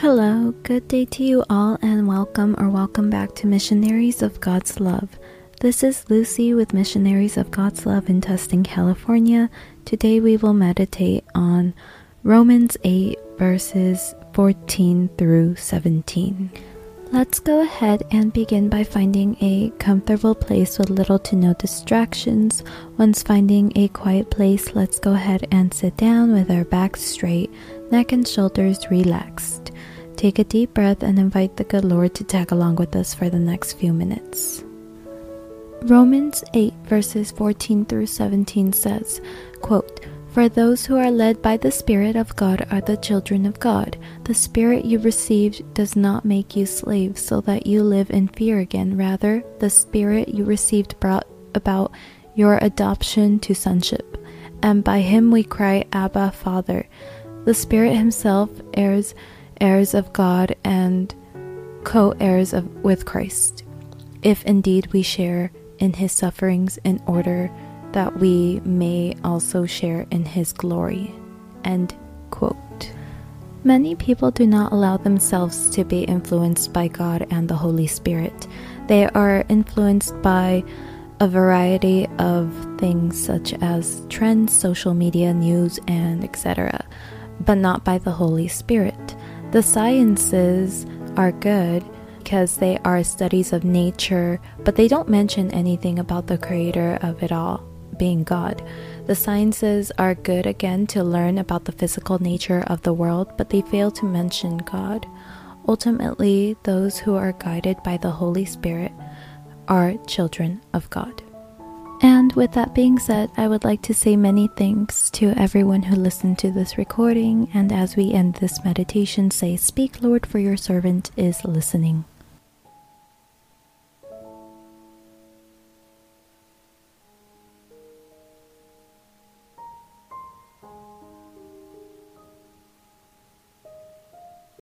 Hello, good day to you all, and welcome or welcome back to Missionaries of God's Love. This is Lucy with Missionaries of God's Love in Tustin, California. Today we will meditate on Romans 8, verses 14 through 17. Let's go ahead and begin by finding a comfortable place with little to no distractions. Once finding a quiet place, let's go ahead and sit down with our backs straight, neck and shoulders relaxed. Take a deep breath and invite the good Lord to tag along with us for the next few minutes. Romans 8 verses 14 through 17 says, quote, For those who are led by the Spirit of God are the children of God. The Spirit you received does not make you slaves so that you live in fear again. Rather, the Spirit you received brought about your adoption to sonship. And by him we cry, Abba, Father. The Spirit himself heirs heirs of God and co heirs with Christ, if indeed we share in his sufferings in order that we may also share in his glory. End quote. Many people do not allow themselves to be influenced by God and the Holy Spirit. They are influenced by a variety of things such as trends, social media, news, and etc., but not by the Holy Spirit. The sciences are good because they are studies of nature, but they don't mention anything about the creator of it all, being God. The sciences are good again to learn about the physical nature of the world, but they fail to mention God. Ultimately, those who are guided by the Holy Spirit are children of God. And with that being said, I would like to say many thanks to everyone who listened to this recording. And as we end this meditation, say, Speak, Lord, for your servant is listening.